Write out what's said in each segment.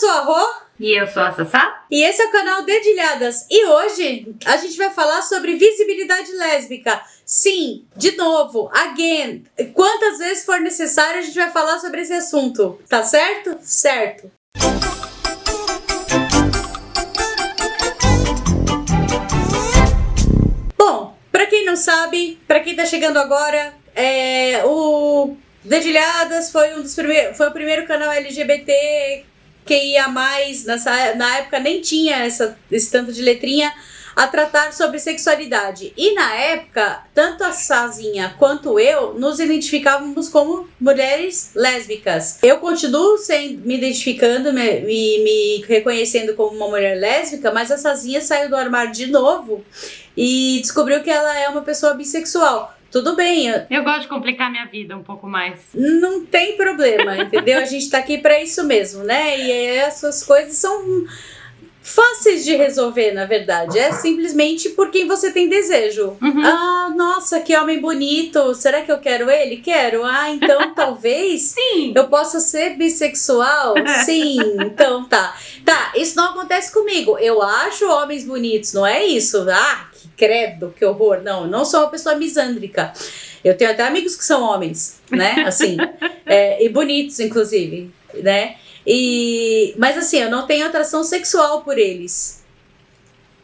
sou a Rô. E eu sou a Sassá. E esse é o canal Dedilhadas. E hoje a gente vai falar sobre visibilidade lésbica. Sim, de novo, again. Quantas vezes for necessário a gente vai falar sobre esse assunto. Tá certo? Certo. Bom, pra quem não sabe, pra quem tá chegando agora, é, o Dedilhadas foi um dos primeiros, foi o primeiro canal LGBT que ia mais nessa na época nem tinha essa, esse tanto de letrinha a tratar sobre sexualidade. E na época, tanto a Sazinha quanto eu nos identificávamos como mulheres lésbicas. Eu continuo sendo, me identificando e me, me, reconhecendo como uma mulher lésbica, mas a Sazinha saiu do armário de novo e descobriu que ela é uma pessoa bissexual. Tudo bem. Eu... eu gosto de complicar minha vida um pouco mais. Não tem problema, entendeu? A gente tá aqui para isso mesmo, né? E essas coisas são fáceis de resolver, na verdade. É simplesmente por quem você tem desejo. Uhum. Ah, nossa, que homem bonito. Será que eu quero ele? Quero. Ah, então talvez Sim. eu possa ser bissexual? Sim, então tá. Tá, isso não acontece comigo. Eu acho homens bonitos, não é isso? Ah, credo, que horror. Não, não sou uma pessoa misândrica. Eu tenho até amigos que são homens, né? Assim, é, e bonitos, inclusive, né? E, mas assim, eu não tenho atração sexual por eles.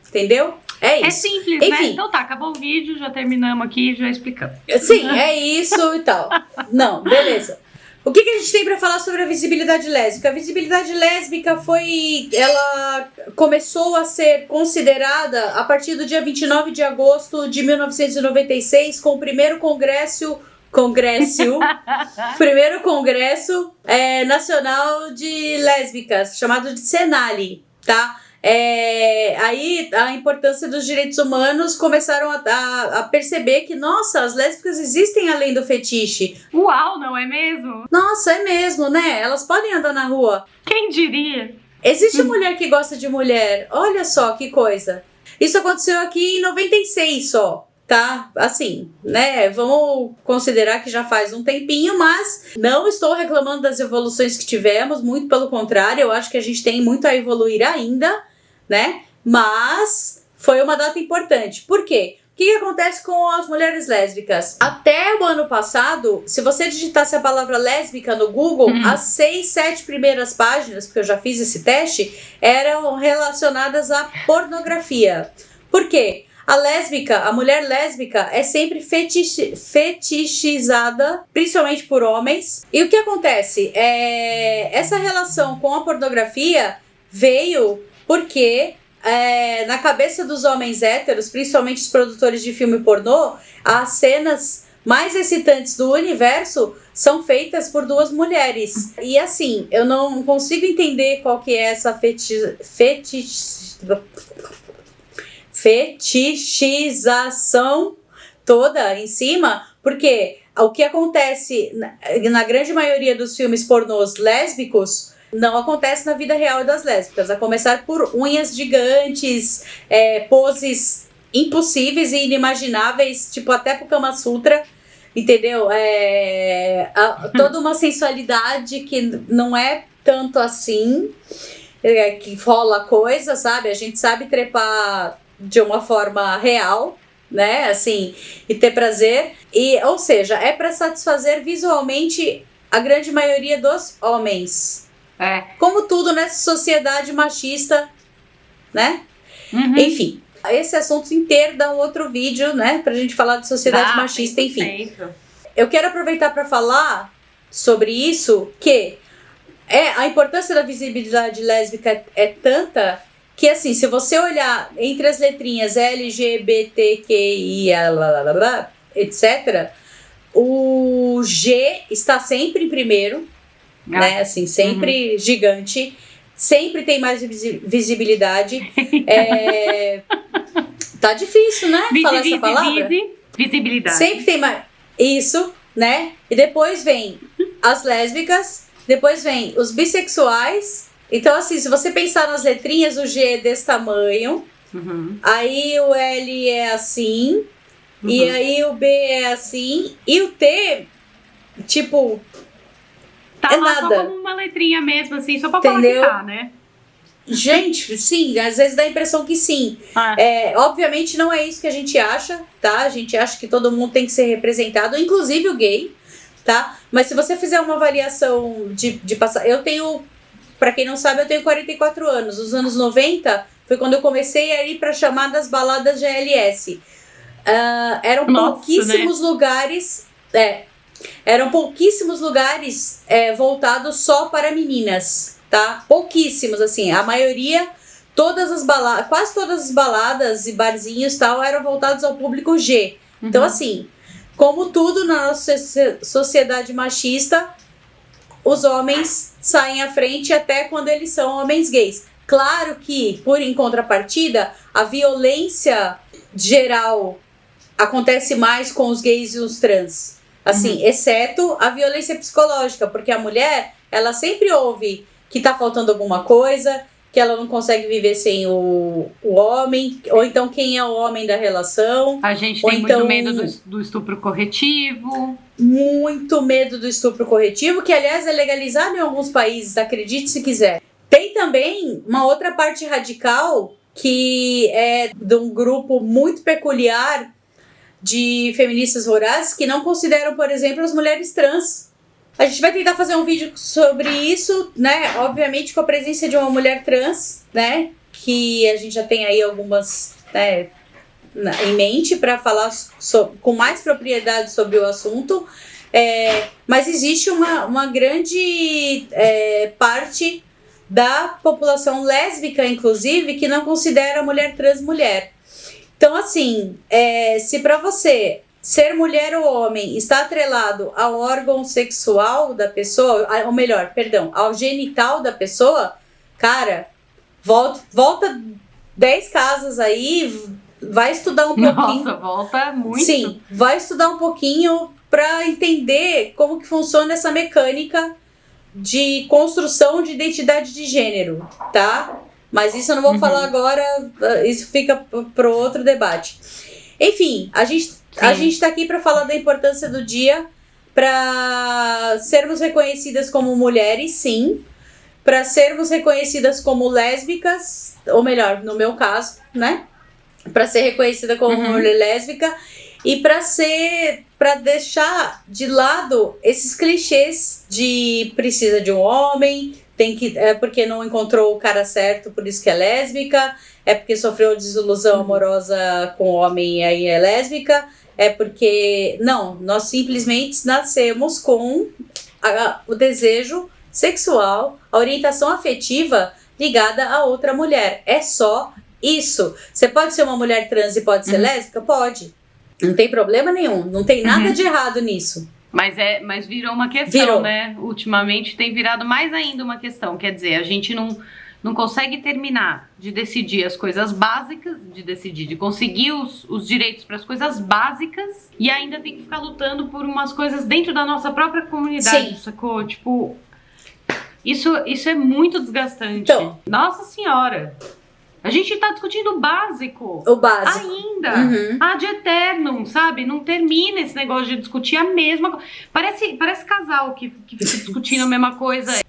Entendeu? É isso. É simples, né? Enfim. né? Então tá, acabou o vídeo, já terminamos aqui, já explicamos. Sim, é isso e tal. Não, beleza. O que, que a gente tem para falar sobre a visibilidade lésbica? A visibilidade lésbica foi. Ela começou a ser considerada a partir do dia 29 de agosto de 1996, com o primeiro congresso congresso, primeiro congresso é, nacional de lésbicas, chamado de Senali, tá? É, aí a importância dos direitos humanos começaram a, a, a, perceber que, nossa, as lésbicas existem além do fetiche. Uau, não é mesmo? Nossa, é mesmo, né? Elas podem andar na rua. Quem diria? Existe mulher que gosta de mulher. Olha só que coisa. Isso aconteceu aqui em 96 só tá assim, né? Vamos considerar que já faz um tempinho, mas não estou reclamando das evoluções que tivemos, muito pelo contrário, eu acho que a gente tem muito a evoluir ainda, né? Mas foi uma data importante. Por quê? O que, acontece com as mulheres lésbicas? Até o ano passado, se você digitasse a palavra lésbica no Google, uhum. as seis, sete primeiras páginas, porque eu já fiz esse teste, eram relacionadas à pornografia. Por quê? A lésbica, a mulher lésbica é sempre fetich, fetichizada, principalmente por homens. E o que acontece? É, essa relação com a pornografia veio porque é, na cabeça dos homens héteros, principalmente os produtores de filme pornô, as cenas mais excitantes do universo são feitas por duas mulheres. E assim, eu não consigo entender qual que é essa feti fetich fetichização toda em cima, porque o que acontece na, na grande maioria dos filmes pornôs lésbicos não acontece na vida real das lésbicas, a começar por unhas gigantes, é, poses impossíveis e inimagináveis, tipo até pro Kama Sutra, entendeu? É, a, toda uma sensualidade que não é tanto assim, é, que rola coisa, sabe? A gente sabe trepar de uma forma real, né? Assim, e ter prazer. E, ou seja, é para satisfazer visualmente a grande maioria dos homens. É. Como tudo nessa sociedade machista, né? Uhum. Enfim, esse assunto inteiro dá um outro vídeo, né? Pra gente falar de sociedade dá, machista, enfim. Eu quero aproveitar para falar sobre isso que é a importância da visibilidade lésbica é, é tanta que assim, se você olhar entre as letrinhas LGBTQI, etc., o G está sempre em primeiro, ah. né? Assim, sempre uhum. gigante, sempre tem mais visibilidade. é, tá difícil, né? Visi, falar essa palavra. Visi, visibilidade. Sempre tem mais. Isso, né? E depois vem as lésbicas, depois vem os bissexuais então, assim, se você pensar nas letrinhas, o G é desse tamanho, uhum. aí o L é assim, uhum. e aí o B é assim, e o T, tipo, Tá É lá nada. só como uma letrinha mesmo, assim, só pra Entendeu? falar que tá, né? Gente, sim, às vezes dá a impressão que sim. Ah, É, obviamente não é isso que a gente acha, tá? A gente acha que todo mundo tem que ser representado, inclusive o gay, tá? Mas se você fizer uma avaliação de, de passar. Eu tenho, pra quem não sabe, eu tenho 44 anos. Os anos 90 foi quando eu comecei a ir pra chamadas baladas GLS. Ah, eram Nossa, pouquíssimos lugares. É, eram pouquíssimos lugares é, voltados só para meninas, tá? Pouquíssimos, assim. A maioria, todas as baladas, quase todas as baladas e barzinhos tal eram voltados ao público G. Então, uhum. assim, como tudo na nossa socie- sociedade machista, os homens saem à frente até quando eles são homens gays. Claro que, por em contrapartida, a violência geral acontece mais com os gays e os trans. Assim, exceto a violência psicológica, porque a mulher, ela sempre ouve que tá faltando alguma coisa, que ela não consegue viver sem o, o homem, ou então quem é o homem da relação. A gente tem então- muito medo do, do estupro corretivo. muito medo do estupro corretivo, que aliás é legalizado em alguns países, acredite se quiser. Tem também uma outra parte radical que é de um grupo muito peculiar de feministas rurais que não consideram, por exemplo, as mulheres trans. A gente vai tentar fazer um vídeo sobre isso, né? Obviamente com a presença de uma mulher trans, né? Que a gente já tem aí algumas né, em mente para falar so- com mais propriedade sobre o assunto. É, mas existe uma, uma grande é, parte da população lésbica, inclusive, que não considera a mulher trans mulher. Então, assim, é, se para você ser mulher ou homem está atrelado ao órgão sexual da pessoa, ou melhor, perdão, ao genital da pessoa, cara, volta, volta 10 casas aí, vai estudar um pouquinho. Nossa, volta muito. Sim, vai estudar um pouquinho para entender como que funciona essa mecânica de construção de identidade de gênero, tá? Mas isso eu não vou Uhum. falar agora, uh, isso fica para outro debate. Enfim, a gente, a gente tá aqui para falar da importância do dia para sermos reconhecidas como mulheres, sim, para sermos reconhecidas como lésbicas, ou melhor, no meu caso, né? Para ser reconhecida como Uhum. mulher lésbica e para ser para deixar de lado esses clichês de precisa de um homem, tem que é porque não encontrou o cara certo, por isso que é lésbica, é porque sofreu desilusão amorosa com o homem e aí é lésbica, é porque não, nós simplesmente nascemos com a- o desejo sexual, a orientação afetiva ligada a outra mulher. É só isso. Você pode ser uma mulher trans e pode ser Uhum. lésbica? Pode. Não tem problema nenhum. Não tem nada Uhum. de errado nisso. Mas, é, mas virou uma questão, Virou. né? Ultimamente tem virado mais ainda uma questão. Quer dizer, a gente não, não consegue terminar de decidir as coisas básicas, de decidir, de conseguir os, os direitos para as coisas básicas e ainda tem que ficar lutando por umas coisas dentro da nossa própria comunidade, Sim. sacou? Tipo, isso, isso é muito desgastante. Então. Nossa Senhora! A gente tá discutindo o básico. O básico. Ainda. Uhum. Ad eternum, sabe? Não termina esse negócio de discutir a mesma coisa. Parece, parece casal que, que fica discutindo a mesma coisa.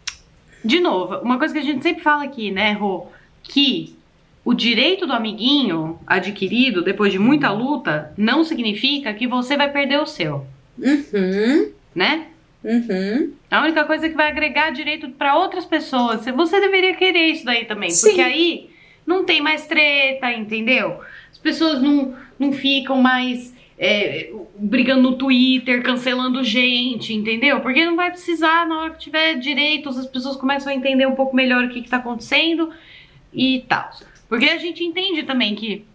De novo, uma coisa que a gente sempre fala aqui, né, Rô? Que o direito do amiguinho adquirido depois de muita luta não significa que você vai perder o seu, Uhum. né? Uhum. A única coisa que vai agregar direito para outras pessoas. Você deveria querer isso daí também. Sim. Porque aí não tem mais treta, entendeu? As pessoas não, não ficam mais é, brigando no Twitter, cancelando gente, entendeu? Porque não vai precisar, na hora que tiver direitos, as pessoas começam a entender um pouco melhor o que, que tá acontecendo e tal. Porque a gente entende também que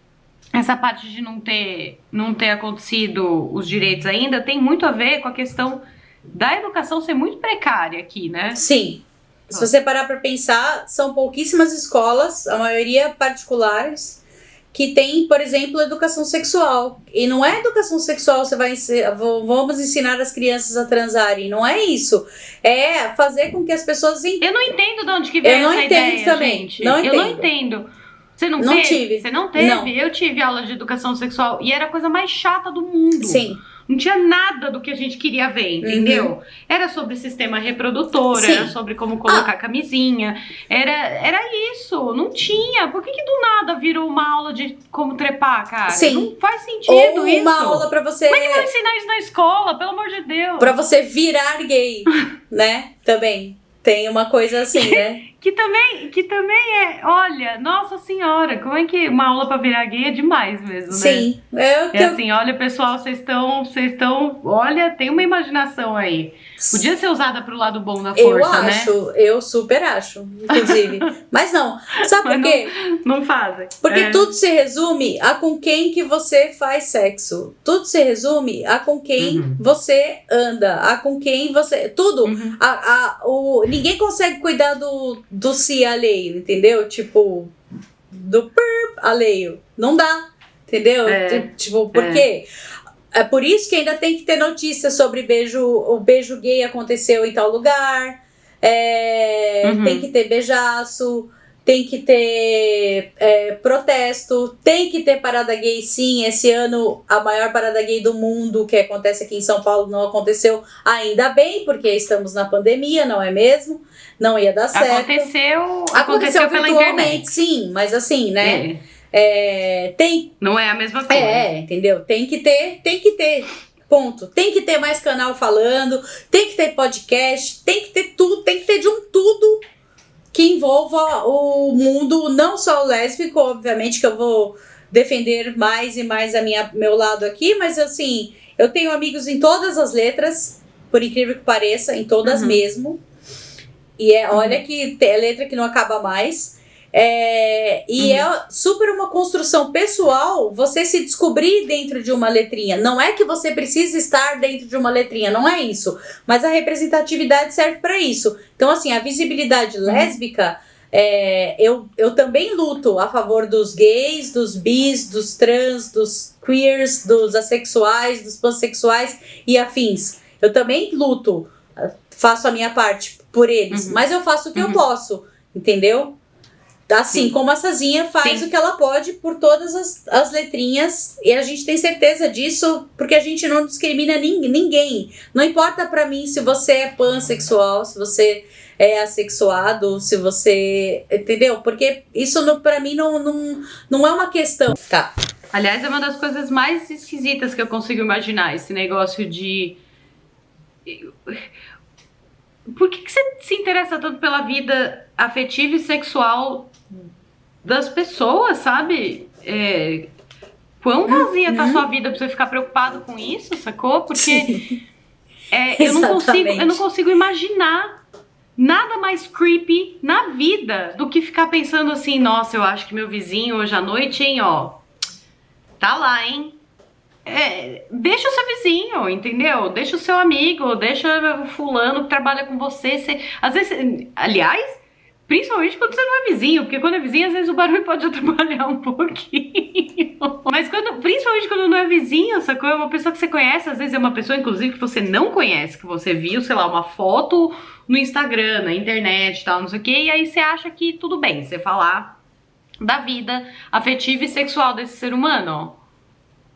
essa parte de não ter, não ter acontecido os direitos ainda tem muito a ver com a questão da educação ser muito precária aqui, né? Sim. Se você parar para pensar, são pouquíssimas escolas, a maioria particulares, que tem, por exemplo, educação sexual. E não é educação sexual, você vai vamos ensinar as crianças a transarem. Não é isso. É fazer com que as pessoas entendam. Eu não entendo de onde que veio Eu não essa entendo ideia, também, gente. não Eu não entendo. entendo. Você não, Não teve? tive. Você não teve? Não. Eu tive aula de educação sexual e era a coisa mais chata do mundo. Sim. Não tinha nada do que a gente queria ver, entendeu? Uhum. Era sobre sistema reprodutor, Sim. era sobre como colocar ah. camisinha, era, era isso, não tinha. Por que, que do nada virou uma aula de como trepar, cara? Sim. Não faz sentido Ou isso. uma aula para você... Mas que vão ensinar isso na escola, pelo amor de Deus. Pra você virar gay, né? Também. Tem uma coisa assim, né? que também, que também é, olha, nossa senhora, como é que uma aula para virar gay é demais mesmo, né? Sim. É, é assim, olha, pessoal, vocês estão, vocês estão, olha, tem uma imaginação aí. Podia ser usada pro lado bom da força, eu acho, né? Eu super acho, inclusive. Mas não, sabe por quê? Não, não fazem. Porque é. tudo se resume a com quem que você faz sexo. Tudo se resume a com quem uhum. você anda, a com quem você, tudo. Uhum. A, a, o, ninguém consegue cuidar do do si alheio, entendeu? Tipo, do perp alheio. Não dá, entendeu? É, tipo, por é. quê? É por isso que ainda tem que ter notícias sobre beijo, o beijo gay aconteceu em tal lugar. É, uhum. Tem que ter beijaço tem que ter é, protesto, tem que ter parada gay sim. Esse ano a maior parada gay do mundo que acontece aqui em São Paulo não aconteceu ainda bem, porque estamos na pandemia, não é mesmo? Não ia dar certo. Aconteceu, aconteceu, aconteceu virtualmente, sim, mas assim, né? É. É, tem. Não é a mesma coisa. É, entendeu? Tem que ter, tem que ter. Ponto. Tem que ter mais canal falando, tem que ter podcast, tem que ter tudo, tem que ter de um tudo que envolva o mundo, não só o lésbico, obviamente que eu vou defender mais e mais a minha meu lado aqui, mas assim, eu tenho amigos em todas as letras, por incrível que pareça, em todas uhum. mesmo. E é, uhum. olha que é letra que não acaba mais. É, e uhum. é super uma construção pessoal você se descobrir dentro de uma letrinha. Não é que você precisa estar dentro de uma letrinha, não é isso. Mas a representatividade serve para isso. Então, assim, a visibilidade uhum. lésbica. É, eu, eu também luto a favor dos gays, dos bis, dos trans, dos queers, dos assexuais, dos pansexuais e afins. Eu também luto, faço a minha parte por eles, uhum. mas eu faço o que uhum. eu posso, entendeu? Assim Sim. como a Sazinha faz Sim. o que ela pode por todas as, as letrinhas, e a gente tem certeza disso, porque a gente não discrimina ninguém. Não importa para mim se você é pansexual, se você é assexuado, se você. Entendeu? Porque isso para mim não, não, não é uma questão. Tá. Aliás, é uma das coisas mais esquisitas que eu consigo imaginar, esse negócio de. Por que, que você se interessa tanto pela vida afetiva e sexual das pessoas, sabe? É, quão vazia uhum. tá a sua vida pra você ficar preocupado com isso, sacou? Porque é, eu, não consigo, eu não consigo imaginar nada mais creepy na vida do que ficar pensando assim, nossa, eu acho que meu vizinho hoje à noite, hein, ó, tá lá, hein? É, deixa o seu vizinho, entendeu? Deixa o seu amigo, deixa o fulano que trabalha com você. você às vezes, aliás, Principalmente quando você não é vizinho, porque quando é vizinho, às vezes o barulho pode atrapalhar um pouquinho. Mas quando, principalmente quando não é vizinho, sacou? É uma pessoa que você conhece, às vezes é uma pessoa, inclusive, que você não conhece, que você viu, sei lá, uma foto no Instagram, na internet e tal, não sei o quê, e aí você acha que tudo bem você falar da vida afetiva e sexual desse ser humano.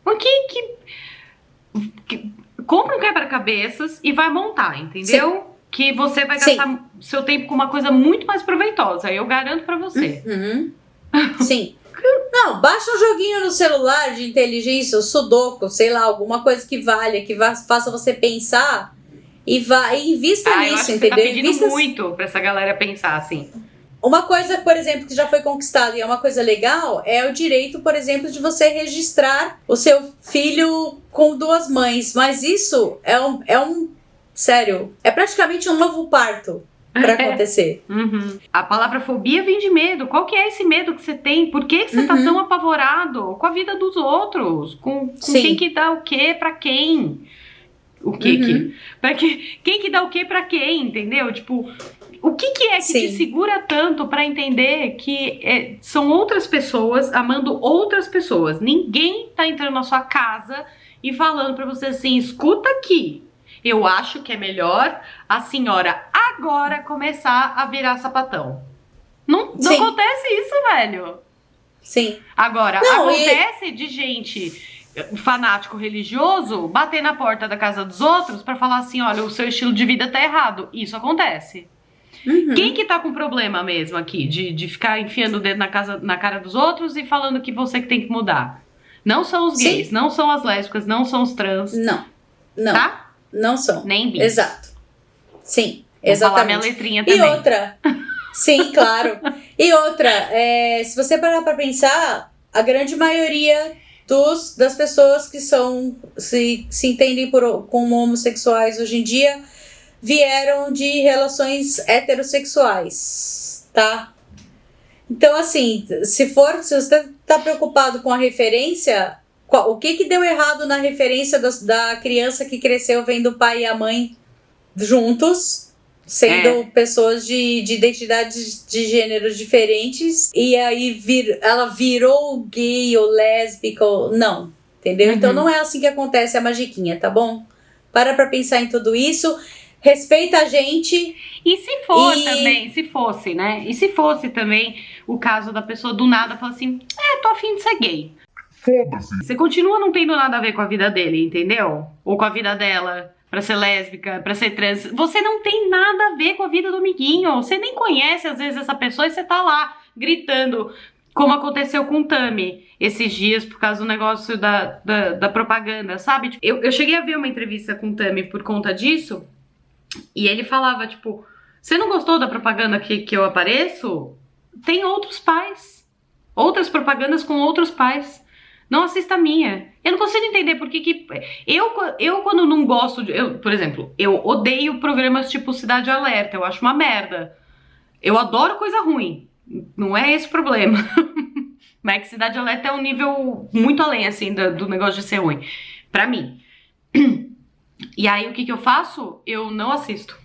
O que. que, que compra um quebra-cabeças e vai montar, entendeu? Sim que você vai gastar Sim. Seu tempo com uma coisa muito mais proveitosa. Eu garanto para você. Uhum. Sim. Não, baixa um joguinho no celular de inteligência, o Sudoku, sei lá, alguma coisa que valha, que vá, faça você pensar e vá e invista ah, nisso, entendeu? Você tá pedindo invista... muito pra essa galera pensar assim. Uma coisa, por exemplo, que já foi conquistada e é uma coisa legal é o direito, por exemplo, de você registrar o seu filho com duas mães. Mas isso é um, é um Sério, é praticamente um novo parto para acontecer. Uhum. A palavra fobia vem de medo. Qual que é esse medo que você tem? Por que, que você tá uhum. tão apavorado com a vida dos outros? Com, com quem que dá o quê para quem? O que uhum. que? Pra que? Quem que dá o quê para quem? Entendeu? Tipo, o que, que é que Sim. te segura tanto para entender que é, são outras pessoas amando outras pessoas? Ninguém tá entrando na sua casa e falando para você assim: escuta aqui, eu acho que é melhor a senhora agora começar a virar sapatão. Não, não acontece isso, velho. Sim. Agora, não, acontece e... de gente fanático religioso bater na porta da casa dos outros para falar assim, olha, o seu estilo de vida tá errado. Isso acontece. Uhum. Quem que tá com problema mesmo aqui de, de ficar enfiando o dedo na, casa, na cara dos outros e falando que você que tem que mudar? Não são os gays, Sim. não são as lésbicas, não são os trans. Não. Não. Tá? Não são. Nem bis. Exato. Sim, exatamente. minha letrinha também. E outra. Sim, claro. E outra, é, se você parar pra pensar, a grande maioria dos, das pessoas que são se, se entendem por, como homossexuais hoje em dia vieram de relações heterossexuais, tá? Então, assim, se for, se você tá preocupado com a referência, qual, o que que deu errado na referência da criança que cresceu vendo o pai e a mãe juntos? Sendo é. pessoas de, de identidades de gêneros diferentes e aí vir, ela virou gay ou lésbica ou não, entendeu? Então, uhum. Então não é assim que acontece a magiquinha, tá bom? Para pra pensar em tudo isso, respeita a gente. E se for e... também, se fosse, né? E se fosse também o caso da pessoa do nada falar assim, é, tô afim de ser gay. Foda-se. Você continua não tendo nada a ver com a vida dele, entendeu? Ou com a vida dela para ser lésbica, para ser trans. Você não tem nada a ver com a vida do amiguinho. Você nem conhece às vezes essa pessoa e você tá lá gritando, como aconteceu com o Tami esses dias por causa do negócio da, da, da propaganda, sabe? Tipo, eu, eu cheguei a ver uma entrevista com o Tami por conta disso e ele falava, tipo, você não gostou da propaganda que, que eu apareço? Tem outros pais. Outras propagandas com outros pais. Não assista a minha. Eu não consigo entender por que que... Eu, eu quando não gosto de... Eu, por exemplo, eu odeio programas tipo Cidade Alerta. Eu acho uma merda. Eu adoro coisa ruim. Não é esse o problema. Mas é que Cidade Alerta é um nível muito além, assim, do, do negócio de ser ruim. Pra mim. E aí, o que que eu faço? Eu não assisto.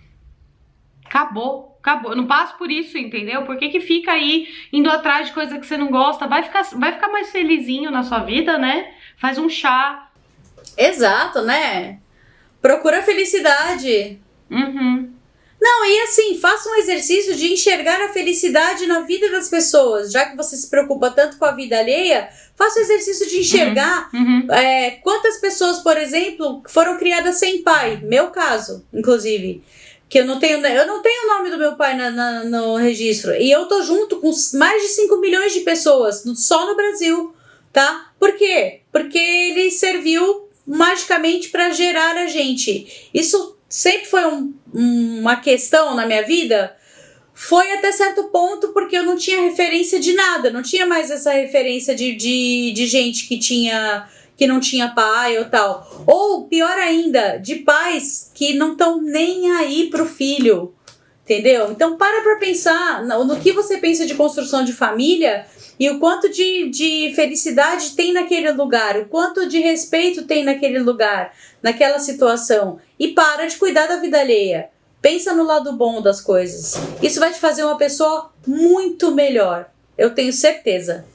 Acabou acabou. Eu não passo por isso, entendeu? Por que, que fica aí indo atrás de coisa que você não gosta? Vai ficar, vai ficar mais felizinho na sua vida, né? Faz um chá. Exato, né? Procura felicidade. Uhum. Não, e assim, faça um exercício de enxergar a felicidade na vida das pessoas. Já que você se preocupa tanto com a vida alheia, faça o exercício de enxergar uhum. Uhum. É, quantas pessoas, por exemplo, foram criadas sem pai. Meu caso, inclusive que eu não tenho eu não tenho o nome do meu pai na, na, no registro e eu tô junto com mais de 5 milhões de pessoas só no Brasil, tá? Por quê? Porque ele serviu magicamente para gerar a gente. Isso sempre foi um, uma questão na minha vida. Foi até certo ponto porque eu não tinha referência de nada, não tinha mais essa referência de, de, de gente que tinha que não tinha pai ou tal. Ou pior ainda, de pais que não estão nem aí pro filho. Entendeu? Então para pra pensar no, no que você pensa de construção de família e o quanto de, de felicidade tem naquele lugar, o quanto de respeito tem naquele lugar, naquela situação. E para de cuidar da vida alheia. Pensa no lado bom das coisas. Isso vai te fazer uma pessoa muito melhor. Eu tenho certeza.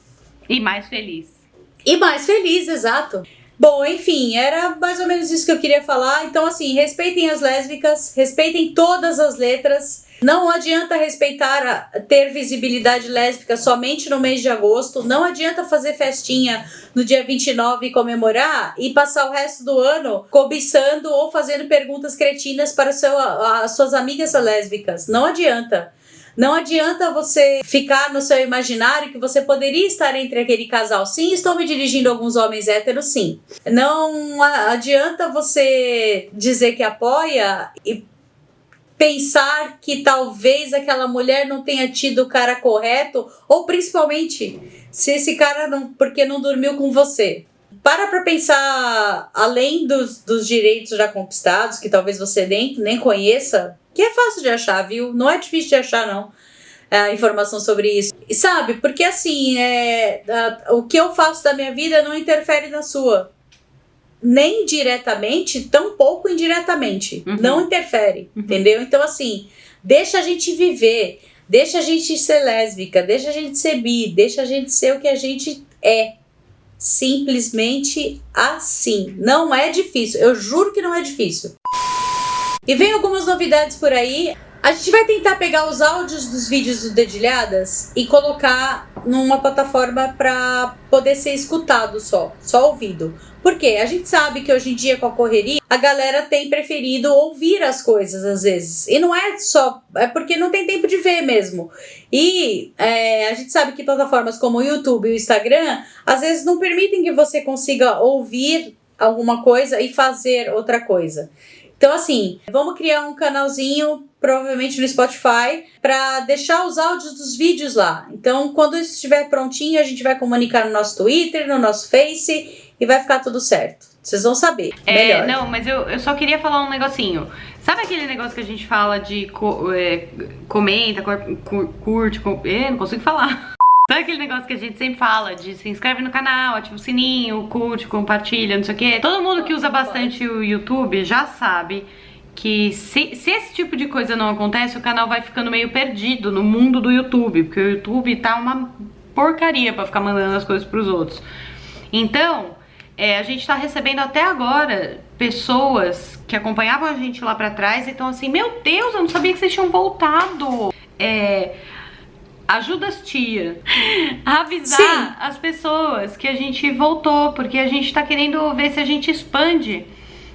E mais feliz. E mais feliz, exato. Bom, enfim, era mais ou menos isso que eu queria falar. Então, assim, respeitem as lésbicas, respeitem todas as letras. Não adianta respeitar, a, ter visibilidade lésbica somente no mês de agosto. Não adianta fazer festinha no dia 29 e comemorar e passar o resto do ano cobiçando ou fazendo perguntas cretinas para seu, as suas amigas lésbicas. Não adianta. Não adianta você ficar no seu imaginário que você poderia estar entre aquele casal. Sim, estou me dirigindo a alguns homens héteros, sim. Não adianta você dizer que apoia e pensar que talvez aquela mulher não tenha tido o cara correto, ou principalmente se esse cara não. porque não dormiu com você. Para para pensar além dos, dos direitos já conquistados, que talvez você nem, nem conheça, que é fácil de achar, viu? Não é difícil de achar, não. A informação sobre isso. E sabe, porque assim, é, a, o que eu faço da minha vida não interfere na sua. Nem diretamente, tampouco indiretamente. Uhum. Não interfere, uhum. entendeu? Então, assim, deixa a gente viver, deixa a gente ser lésbica, deixa a gente ser bi, deixa a gente ser o que a gente é. Simplesmente assim. Não é difícil. Eu juro que não é difícil. E vem algumas novidades por aí. A gente vai tentar pegar os áudios dos vídeos do Dedilhadas e colocar numa plataforma para poder ser escutado só, só ouvido. Por quê? A gente sabe que hoje em dia, com a correria, a galera tem preferido ouvir as coisas às vezes. E não é só. É porque não tem tempo de ver mesmo. E é, a gente sabe que plataformas como o YouTube e o Instagram, às vezes não permitem que você consiga ouvir alguma coisa e fazer outra coisa. Então, assim, vamos criar um canalzinho, provavelmente no Spotify, para deixar os áudios dos vídeos lá. Então, quando isso estiver prontinho, a gente vai comunicar no nosso Twitter, no nosso Face e vai ficar tudo certo. Vocês vão saber. É, melhor. não, mas eu, eu só queria falar um negocinho. Sabe aquele negócio que a gente fala de co- é, comenta, cor- cur- curte, com, é, não consigo falar. Sabe aquele negócio que a gente sempre fala de se inscreve no canal, ativa o sininho, curte, compartilha, não sei o quê. Todo mundo que usa bastante o YouTube já sabe que se, se esse tipo de coisa não acontece, o canal vai ficando meio perdido no mundo do YouTube, porque o YouTube tá uma porcaria pra ficar mandando as coisas pros outros. Então, é, a gente tá recebendo até agora pessoas que acompanhavam a gente lá pra trás e estão assim, meu Deus, eu não sabia que vocês tinham voltado. É, ajuda as tia a avisar Sim. as pessoas que a gente voltou, porque a gente tá querendo ver se a gente expande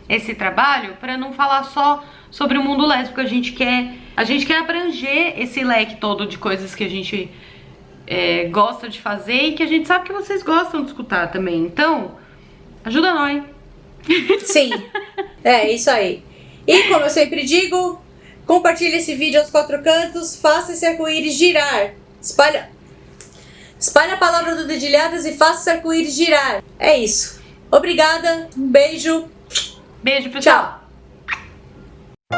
esse trabalho pra não falar só sobre o mundo lésbico, a gente quer, a gente quer abranger esse leque todo de coisas que a gente é, gosta de fazer e que a gente sabe que vocês gostam de escutar também. Então, ajuda nós. Sim, é isso aí. E como eu sempre digo, compartilhe esse vídeo aos quatro cantos, faça esse arco-íris girar. Espalha, espalha a palavra do Dedilhadas e faça esse arco-íris girar. É isso. Obrigada, um beijo, Beijo, pessoal. tchau.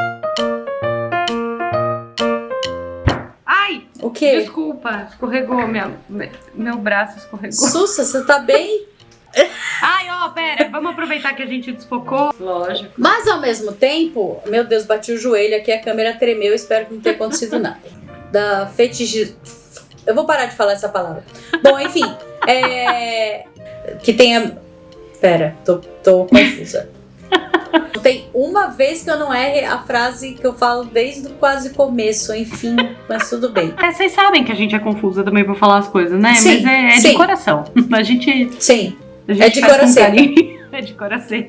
Ai, O quê? desculpa, escorregou, minha, meu braço escorregou. Sussa, você tá bem? Ai, ó, pera, vamos aproveitar que a gente desfocou. Lógico. Mas ao mesmo tempo, meu Deus, bati o joelho aqui, a câmera tremeu, espero que não tenha acontecido nada. Da fetiche. Eu vou parar de falar essa palavra. Bom, enfim, é. Que tenha. Pera, tô, tô confusa. Tem uma vez que eu não erre a frase que eu falo desde o quase começo, enfim, mas tudo bem. É, vocês sabem que a gente é confusa também pra falar as coisas, né? Sim, Mas é, é de sim. coração. A gente, Sim, a gente É de coração. É de coração.